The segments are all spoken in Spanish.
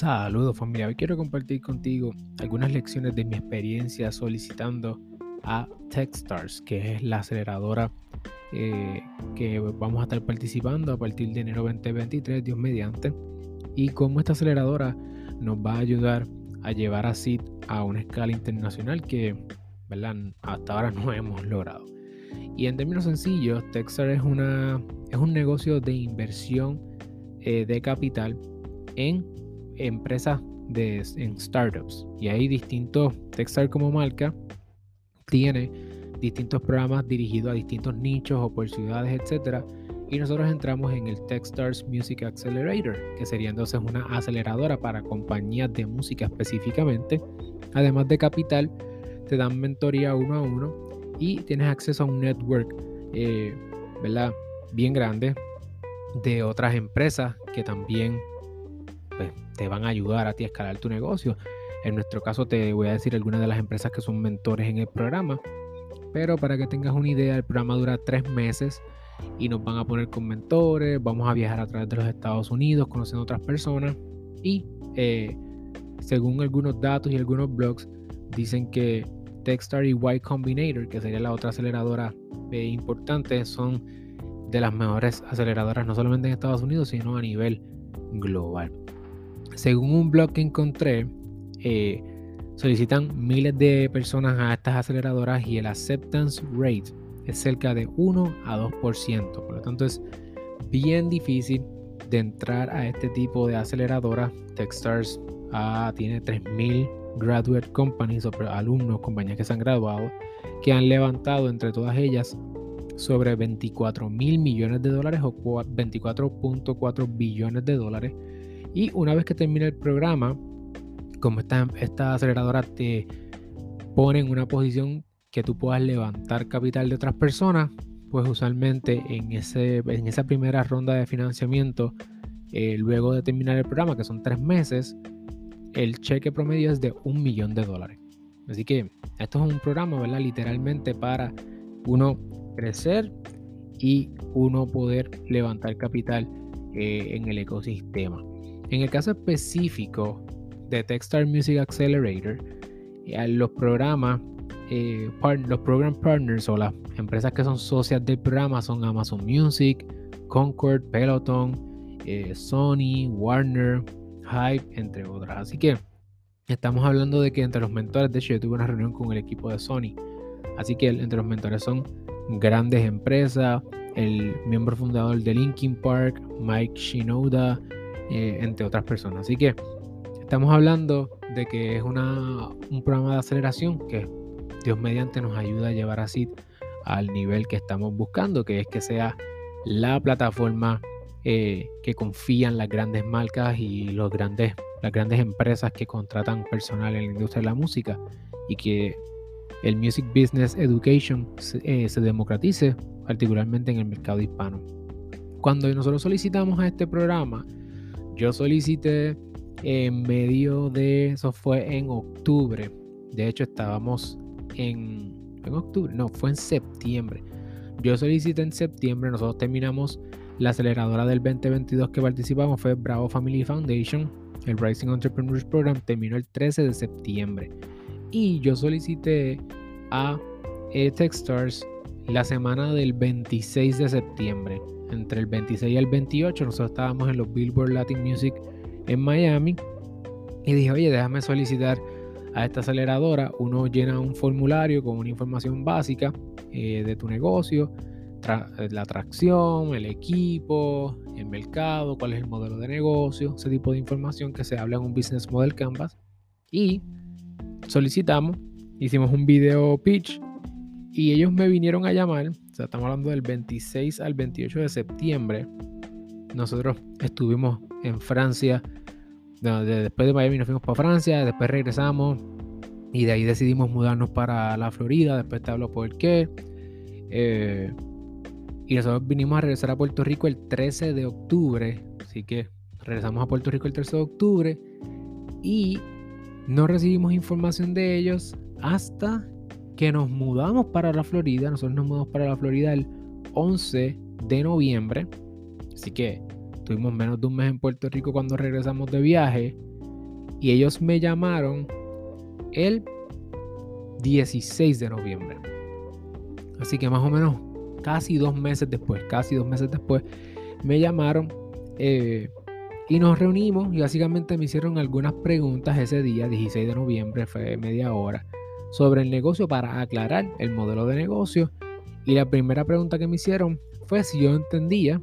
Saludos familia, hoy quiero compartir contigo algunas lecciones de mi experiencia solicitando a Techstars, que es la aceleradora eh, que vamos a estar participando a partir de enero 2023, Dios mediante, y cómo esta aceleradora nos va a ayudar a llevar a CID a una escala internacional que hasta ahora no hemos logrado. Y en términos sencillos, Techstars es, una, es un negocio de inversión eh, de capital en empresas de, en startups. Y hay distintos, Techstars como marca tiene distintos programas dirigidos a distintos nichos o por ciudades, etcétera. Y nosotros entramos en el Techstars Music Accelerator, que sería entonces una aceleradora para compañías de música específicamente. Además de capital, te dan mentoría uno a uno y tienes acceso a un network, eh, ¿verdad? Bien grande de otras empresas que también pues, te van a ayudar a ti a escalar tu negocio. En nuestro caso te voy a decir algunas de las empresas que son mentores en el programa. Pero para que tengas una idea, el programa dura tres meses y nos van a poner con mentores, vamos a viajar a través de los Estados Unidos conociendo otras personas y eh, según algunos datos y algunos blogs dicen que Techstar y Y Combinator, que sería la otra aceleradora eh, importante, son de las mejores aceleradoras no solamente en Estados Unidos, sino a nivel global. Según un blog que encontré, eh, solicitan miles de personas a estas aceleradoras y el acceptance rate es cerca de 1 a 2%. Por lo tanto, es bien difícil de entrar a este tipo de aceleradoras. Techstars ah, tiene 3.000 graduate companies o alumnos, compañías que se han graduado, que han levantado entre todas ellas sobre 24 mil millones de dólares o 24.4 billones de dólares y una vez que termine el programa, como esta, aceleradora te pone en una posición que tú puedas levantar capital de otras personas, pues usualmente en esa primera ronda de financiamiento, eh, luego de terminar el programa, que son tres meses, el cheque promedio es de un millón de dólares. Así que esto es un programa, ¿verdad? Literalmente para uno crecer y uno poder levantar capital eh, en el ecosistema. En el caso específico de Techstar Music Accelerator, eh, los programas, eh, los program partners o las empresas que son socias del programa son Amazon Music, Concord, Peloton, eh, Sony, Warner, Hype, entre otras. Así que estamos hablando de que entre los mentores, de hecho yo tuve una reunión con el equipo de Sony, así que entre los mentores son grandes empresas, el miembro fundador de Linkin Park, Mike Shinoda, eh, entre otras personas. Así que estamos hablando de que es una, un programa de aceleración que Dios mediante nos ayuda a llevar así al nivel que estamos buscando, que es que sea la plataforma eh, que confían las grandes marcas y los grandes, las grandes empresas que contratan personal en la industria de la música y que el Music Business Education se, eh, se democratice, particularmente en el mercado hispano. Cuando nosotros solicitamos a este programa, yo solicité en medio de, eso fue en octubre. De hecho, estábamos en, en octubre, no, fue en septiembre. Yo solicité en septiembre, nosotros terminamos la aceleradora del 2022 que participamos, fue Bravo Family Foundation. El Rising Entrepreneurs Program terminó el 13 de septiembre. Y yo solicité a Techstars la semana del 26 de septiembre entre el 26 y el 28, nosotros estábamos en los Billboard Latin Music en Miami y dije, oye, déjame solicitar a esta aceleradora. Uno llena un formulario con una información básica eh, de tu negocio, la atracción, el equipo, el mercado, cuál es el modelo de negocio, ese tipo de información que se habla en un Business Model Canvas. Y solicitamos, hicimos un video pitch y ellos me vinieron a llamar estamos hablando del 26 al 28 de septiembre. Nosotros estuvimos en Francia. después de Miami nos fuimos para Francia, después regresamos y de ahí decidimos mudarnos para la Florida. Después te hablo por qué. Eh, y nosotros vinimos a regresar a Puerto Rico el 13 de octubre. Así que regresamos a Puerto Rico el 13 de octubre. Y no recibimos información de ellos hasta que nos mudamos para la Florida. Nosotros nos mudamos para la Florida el 11 de noviembre. Así que tuvimos menos de un mes en Puerto Rico cuando regresamos de viaje. Y ellos me llamaron el 16 de noviembre. Así que más o menos casi dos meses después, casi dos meses después, me llamaron eh, y nos reunimos y básicamente me hicieron algunas preguntas ese día, 16 de noviembre, fue media hora, sobre el negocio para aclarar el modelo de negocio. Y la primera pregunta que me hicieron fue si yo entendía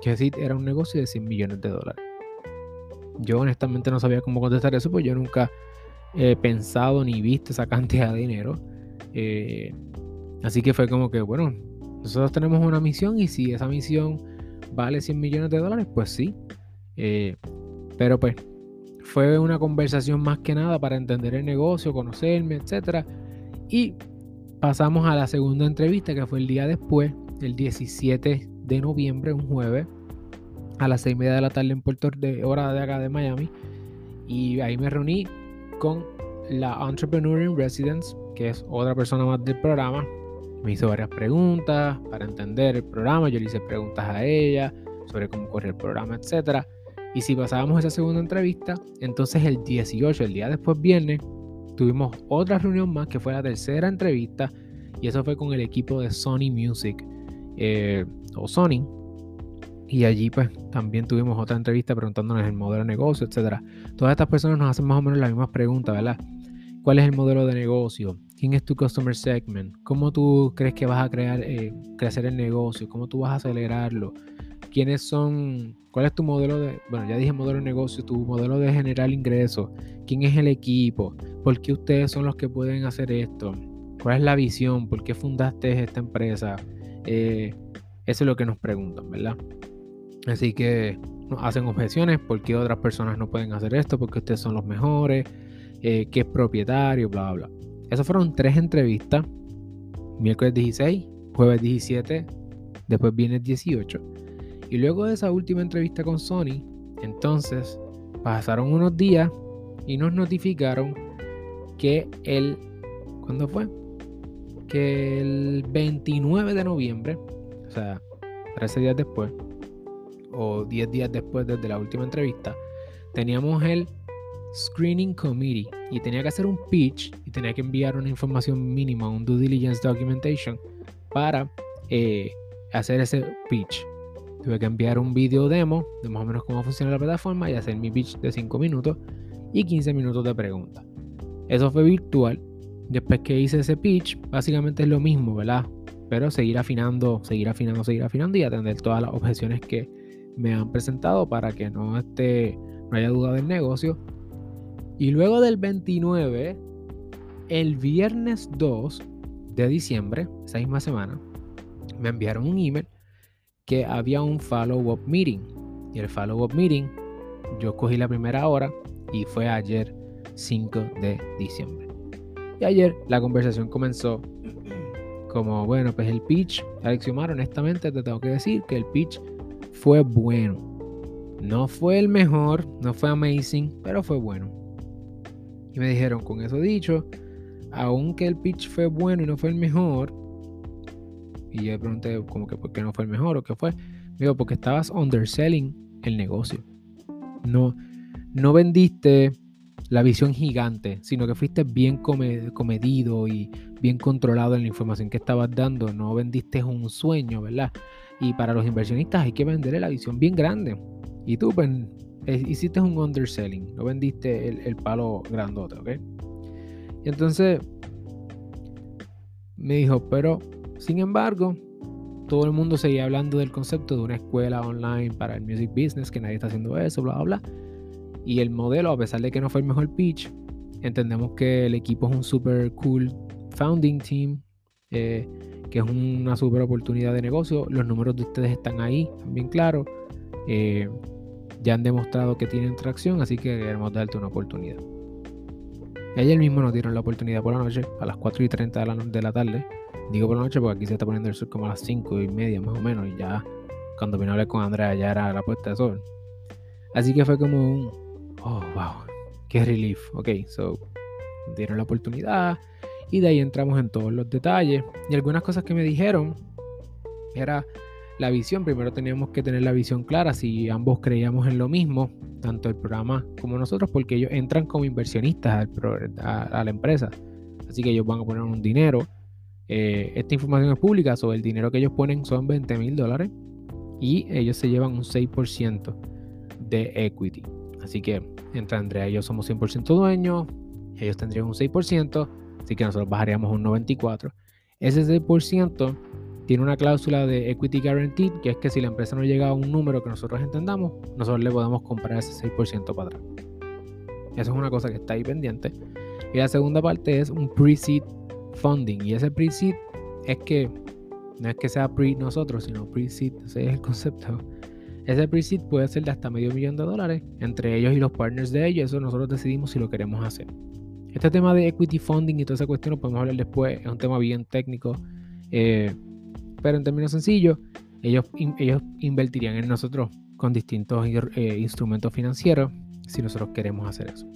que SIT era un negocio de 100 millones de dólares. Yo honestamente no sabía cómo contestar eso, pues yo nunca he pensado ni visto esa cantidad de dinero. Eh, así que fue como que, bueno, nosotros tenemos una misión y si esa misión vale 100 millones de dólares, pues sí. Eh, pero pues fue una conversación más que nada para entender el negocio, conocerme, etc. Y pasamos a la segunda entrevista que fue el día después, el 17 de noviembre, un jueves, a las 6 y media de la tarde en Puerto de hora de acá de Miami. Y ahí me reuní con la Entrepreneur in Residence, que es otra persona más del programa. Me hizo varias preguntas para entender el programa. Yo le hice preguntas a ella sobre cómo corre el programa, etc. Y si pasábamos esa segunda entrevista, entonces el 18, el día después viernes, tuvimos otra reunión más que fue la tercera entrevista. Y eso fue con el equipo de Sony Music eh, o Sony. Y allí pues también tuvimos otra entrevista preguntándonos el modelo de negocio, etc. Todas estas personas nos hacen más o menos las mismas preguntas, ¿verdad? ¿Cuál es el modelo de negocio? ¿Quién es tu customer segment? ¿Cómo tú crees que vas a crear, eh, crecer el negocio? ¿Cómo tú vas a acelerarlo? ¿Quiénes son? ¿Cuál es tu modelo de, bueno, ya dije modelo de negocio, tu modelo de generar ingresos? ¿Quién es el equipo? ¿Por qué ustedes son los que pueden hacer esto? ¿Cuál es la visión? ¿Por qué fundaste esta empresa? Eh, eso es lo que nos preguntan, ¿verdad? Así que hacen objeciones, ¿por qué otras personas no pueden hacer esto? Porque ustedes son los mejores, eh, qué es propietario, bla, bla, bla. Esas fueron tres entrevistas. Miércoles 16, jueves 17, después viernes 18. Y luego de esa última entrevista con Sony, entonces pasaron unos días y nos notificaron que el... ¿Cuándo fue? Que el 29 de noviembre, o sea, 13 días después, o 10 días después desde la última entrevista, teníamos el Screening Committee y tenía que hacer un pitch y tenía que enviar una información mínima, un due diligence documentation para eh, hacer ese pitch. Tuve que enviar un video demo de más o menos cómo funciona la plataforma y hacer mi pitch de 5 minutos y 15 minutos de pregunta. Eso fue virtual. Después que hice ese pitch, básicamente es lo mismo, ¿verdad? Pero seguir afinando, seguir afinando, seguir afinando y atender todas las objeciones que me han presentado para que no, esté, no haya duda del negocio y luego del 29, el viernes 2 de diciembre, esa misma semana, me enviaron un email que había un follow-up meeting. Y el follow-up meeting, yo cogí la primera hora y fue ayer 5 de diciembre. Y ayer la conversación comenzó como, bueno, pues el pitch, Alexiomar, honestamente te tengo que decir que el pitch fue bueno. No fue el mejor, no fue amazing, pero fue bueno. Y me dijeron, con eso dicho, aunque el pitch fue bueno y no fue el mejor, y yo le pregunté como que por qué no fue el mejor o qué fue, me dijo, porque estabas underselling el negocio. No, no vendiste la visión gigante, sino que fuiste bien comedido y bien controlado en la información que estabas dando. No vendiste un sueño, ¿verdad? Y para los inversionistas hay que vender la visión bien grande. Y tú, pues, hiciste un underselling, no vendiste el, palo grandote, ¿ok? Y entonces me dijo, pero sin embargo, todo el mundo seguía hablando del concepto de una escuela online para el music business, que nadie está haciendo eso, bla, bla, bla. Y el modelo, a pesar de que no fue el mejor pitch, entendemos que el equipo es un super cool founding team, eh, que es una super oportunidad de negocio. Los números de ustedes están ahí, también claro. Eh, ya han demostrado que tienen tracción, así que queremos darte una oportunidad. Ayer mismo nos dieron la oportunidad por la noche, a las 4 y 30 de la, de la tarde. Digo por la noche porque aquí se está poniendo el sol como a las 5 y media más o menos. Y ya cuando vine a hablar con Andrea ya era la puesta de sol. Así que fue como un, oh, wow, qué relief. Ok, so, dieron la oportunidad. Y de ahí entramos en todos los detalles. Y algunas cosas que me dijeron era la visión, primero teníamos que tener la visión clara si ambos creíamos en lo mismo, tanto el programa como nosotros, porque ellos entran como inversionistas a, la empresa. Así que ellos van a poner un dinero. Eh, esta información es pública, sobre el dinero que ellos ponen son 20 mil dólares y ellos se llevan un 6% de equity. Así que entre Andrea y yo somos 100% dueños, ellos tendrían un 6%, así que nosotros bajaríamos un 94%. Ese 6% tiene una cláusula de equity guaranteed, que es que si la empresa no llega a un número que nosotros entendamos, nosotros le podemos comprar ese 6% para atrás. Eso es una cosa que está ahí pendiente. Y la segunda parte es un pre-seed funding. Y ese pre-seed es que no es que sea pre nosotros, sino pre-seed, ese es el concepto. Ese pre-seed puede ser de hasta medio millón de dólares entre ellos y los partners de ellos. Eso nosotros decidimos si lo queremos hacer. Este tema de equity funding y toda esa cuestión lo podemos hablar después. Es un tema bien técnico. Eh, pero en términos sencillos, ellos, ellos invertirían en nosotros con distintos eh, instrumentos financieros si nosotros queremos hacer eso.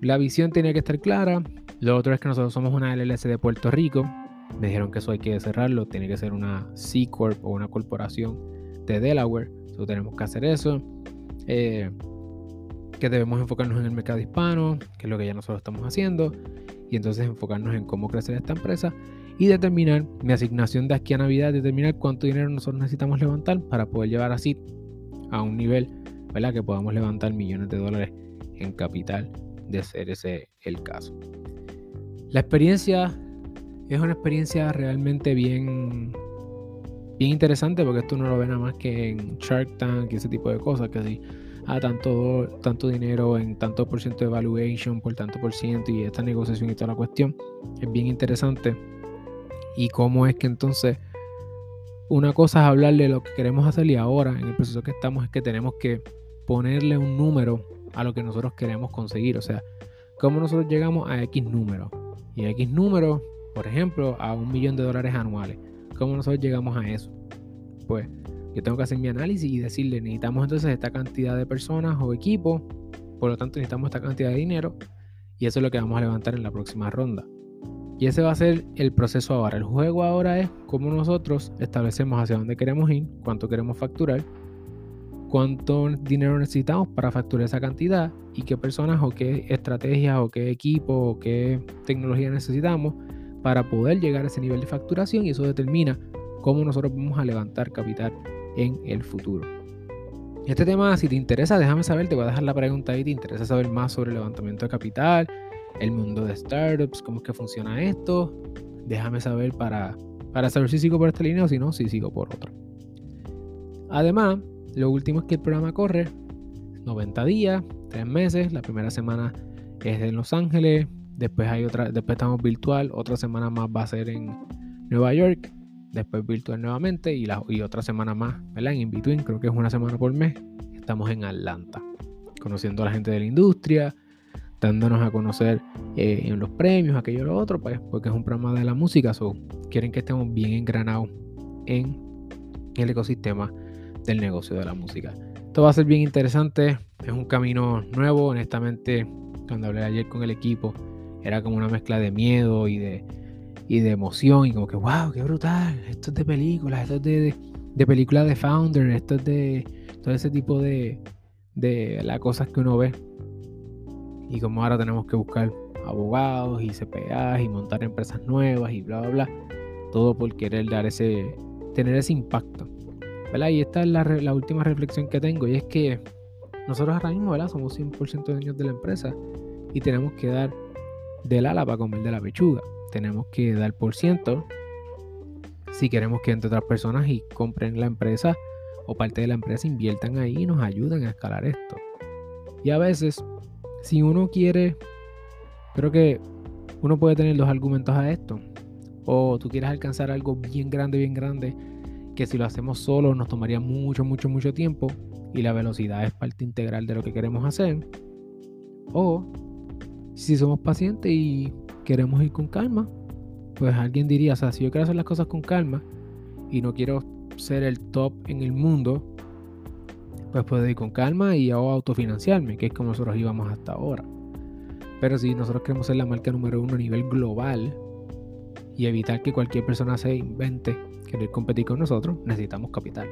La visión tenía que estar clara. Lo otro es que nosotros somos una LLC de Puerto Rico. Me dijeron que eso hay que cerrarlo. Tiene que ser una C Corp o una corporación de Delaware. Entonces tenemos que hacer eso. Eh, que debemos enfocarnos en el mercado hispano, que es lo que ya nosotros estamos haciendo. Y entonces enfocarnos en cómo crecer esta empresa y determinar mi asignación de aquí a Navidad, determinar cuánto dinero nosotros necesitamos levantar para poder llevar así a un nivel ¿verdad? que podamos levantar millones de dólares en capital de ser ese el caso. La experiencia es una experiencia realmente bien, bien interesante porque esto no lo ve nada más que en Shark Tank y ese tipo de cosas, que si a tanto, tanto dinero en tanto por ciento de valuation por tanto por ciento y esta negociación y toda la cuestión es bien interesante y cómo es que entonces una cosa es hablarle de lo que queremos hacer y ahora en el proceso que estamos es que tenemos que ponerle un número a lo que nosotros queremos conseguir. O sea, cómo nosotros llegamos a X número. Y X número, por ejemplo, a un millón de dólares anuales. ¿Cómo nosotros llegamos a eso? Pues yo tengo que hacer mi análisis y decirle, necesitamos entonces esta cantidad de personas o equipos, por lo tanto necesitamos esta cantidad de dinero y eso es lo que vamos a levantar en la próxima ronda. Y ese va a ser el proceso ahora. El juego ahora es cómo nosotros establecemos hacia dónde queremos ir, cuánto queremos facturar, cuánto dinero necesitamos para facturar esa cantidad y qué personas o qué estrategias o qué equipo o qué tecnología necesitamos para poder llegar a ese nivel de facturación y eso determina cómo nosotros vamos a levantar capital en el futuro. Este tema, si te interesa, déjame saber, te voy a dejar la pregunta ahí, te interesa saber más sobre el levantamiento de capital, el mundo de startups, cómo es que funciona esto. Déjame saber para, para saber si sigo por esta línea o si no, si sigo por otra. Además, lo último es que el programa corre 90 días, 3 meses. La primera semana es en Los Ángeles, después hay otra, después estamos virtual, otra semana más va a ser en Nueva York, después virtual nuevamente y, la, y otra semana más, ¿verdad? En in-between, creo que es una semana por mes, estamos en Atlanta, conociendo a la gente de la industria, dándonos a conocer eh, en los premios, aquello y lo otro, pues, porque es un programa de la música, so, quieren que estemos bien engranados en el ecosistema del negocio de la música. Esto va a ser bien interesante, es un camino nuevo, honestamente, cuando hablé ayer con el equipo, era como una mezcla de miedo y de, y de emoción, y como que, wow, qué brutal, esto es de películas, esto es de, de, películas de Founder, esto es de todo ese tipo de, de las cosas que uno ve y como ahora tenemos que buscar abogados y CPAs y montar empresas nuevas y bla, bla, bla. Todo por querer dar ese, tener ese impacto. ¿verdad? Y esta es la, la última reflexión que tengo y es que nosotros ahora mismo ¿verdad? somos 100% dueños de la empresa y tenemos que dar del ala para comer de la pechuga. Tenemos que dar por ciento si queremos que entre otras personas y compren la empresa o parte de la empresa inviertan ahí y nos ayuden a escalar esto. Y a veces si uno quiere, creo que uno puede tener dos argumentos a esto. O tú quieres alcanzar algo bien grande, bien grande, que si lo hacemos solo nos tomaría mucho, mucho, mucho tiempo y la velocidad es parte integral de lo que queremos hacer. O si somos pacientes y queremos ir con calma, pues alguien diría, o sea, si yo quiero hacer las cosas con calma y no quiero ser el top en el mundo, pues puedo ir con calma y autofinanciarme, que es como nosotros íbamos hasta ahora. Pero si nosotros queremos ser la marca número uno a nivel global y evitar que cualquier persona se invente querer competir con nosotros, necesitamos capital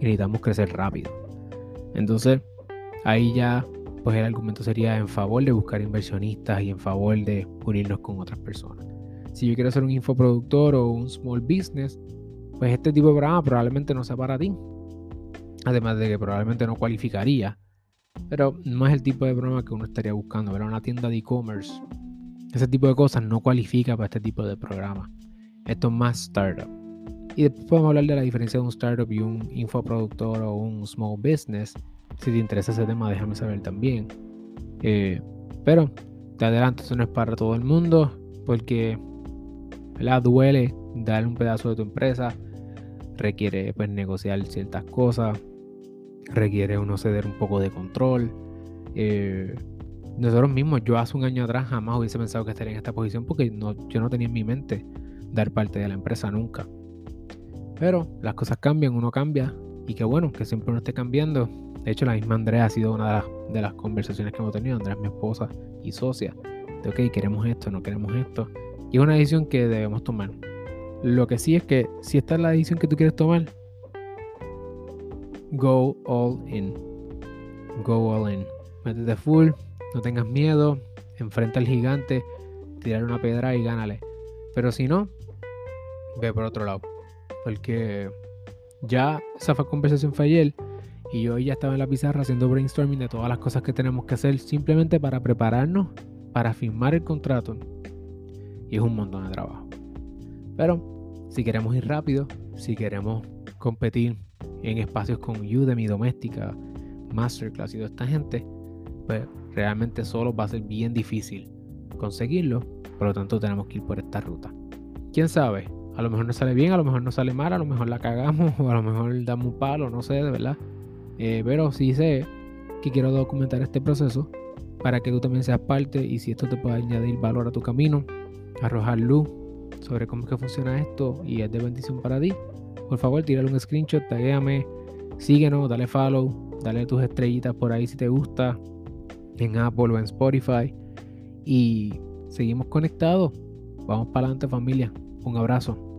y necesitamos crecer rápido. Entonces, ahí ya, pues el argumento sería en favor de buscar inversionistas y en favor de unirnos con otras personas. Si yo quiero ser un infoproductor o un small business, pues este tipo de programa probablemente no sea para ti. Además de que probablemente no cualificaría. Pero no es el tipo de programa que uno estaría buscando. Pero una tienda de e-commerce, ese tipo de cosas no cualifica para este tipo de programa. Esto es más startup. Y después podemos hablar de la diferencia de un startup y un infoproductor o un small business. Si te interesa ese tema, déjame saber también. Eh, pero te adelanto, eso no es para todo el mundo. Porque ¿verdad? duele darle un pedazo de tu empresa. Requiere pues negociar ciertas cosas. Requiere uno ceder un poco de control. Eh, nosotros mismos, yo hace un año atrás jamás hubiese pensado que estaría en esta posición porque no, yo no tenía en mi mente dar parte de la empresa nunca. Pero las cosas cambian, uno cambia y qué bueno que siempre uno esté cambiando. De hecho, la misma Andrea ha sido una de las, conversaciones que hemos tenido. Andrea es mi esposa y socia. De ok, queremos esto, no queremos esto. Y es una decisión que debemos tomar. Lo que sí es que si esta es la decisión que tú quieres tomar, go all in. Go all in. Métete full, no tengas miedo, enfrenta al gigante, tirar una piedra y gánale. Pero si no, ve por otro lado. Porque ya esa conversación fue ayer y yo ya estaba en la pizarra haciendo brainstorming de todas las cosas que tenemos que hacer simplemente para prepararnos para firmar el contrato. Y es un montón de trabajo. Pero si queremos ir rápido, si queremos competir en espacios con Udemy, Doméstica, Masterclass y toda esta gente, pues realmente solo va a ser bien difícil conseguirlo. Por lo tanto, tenemos que ir por esta ruta. ¿Quién sabe? A lo mejor no sale bien, a lo mejor no sale mal, a lo mejor la cagamos o a lo mejor damos un palo, no sé, de verdad. Eh, pero sí sé que quiero documentar este proceso para que tú también seas parte y si esto te puede añadir valor a tu camino, arrojar luz sobre cómo es que funciona esto y es de bendición para ti, por favor, tírale un screenshot, taguéame, síguenos, dale follow, dale tus estrellitas por ahí si te gusta, en Apple o en Spotify. Y seguimos conectados. Vamos para adelante familia. Un abrazo.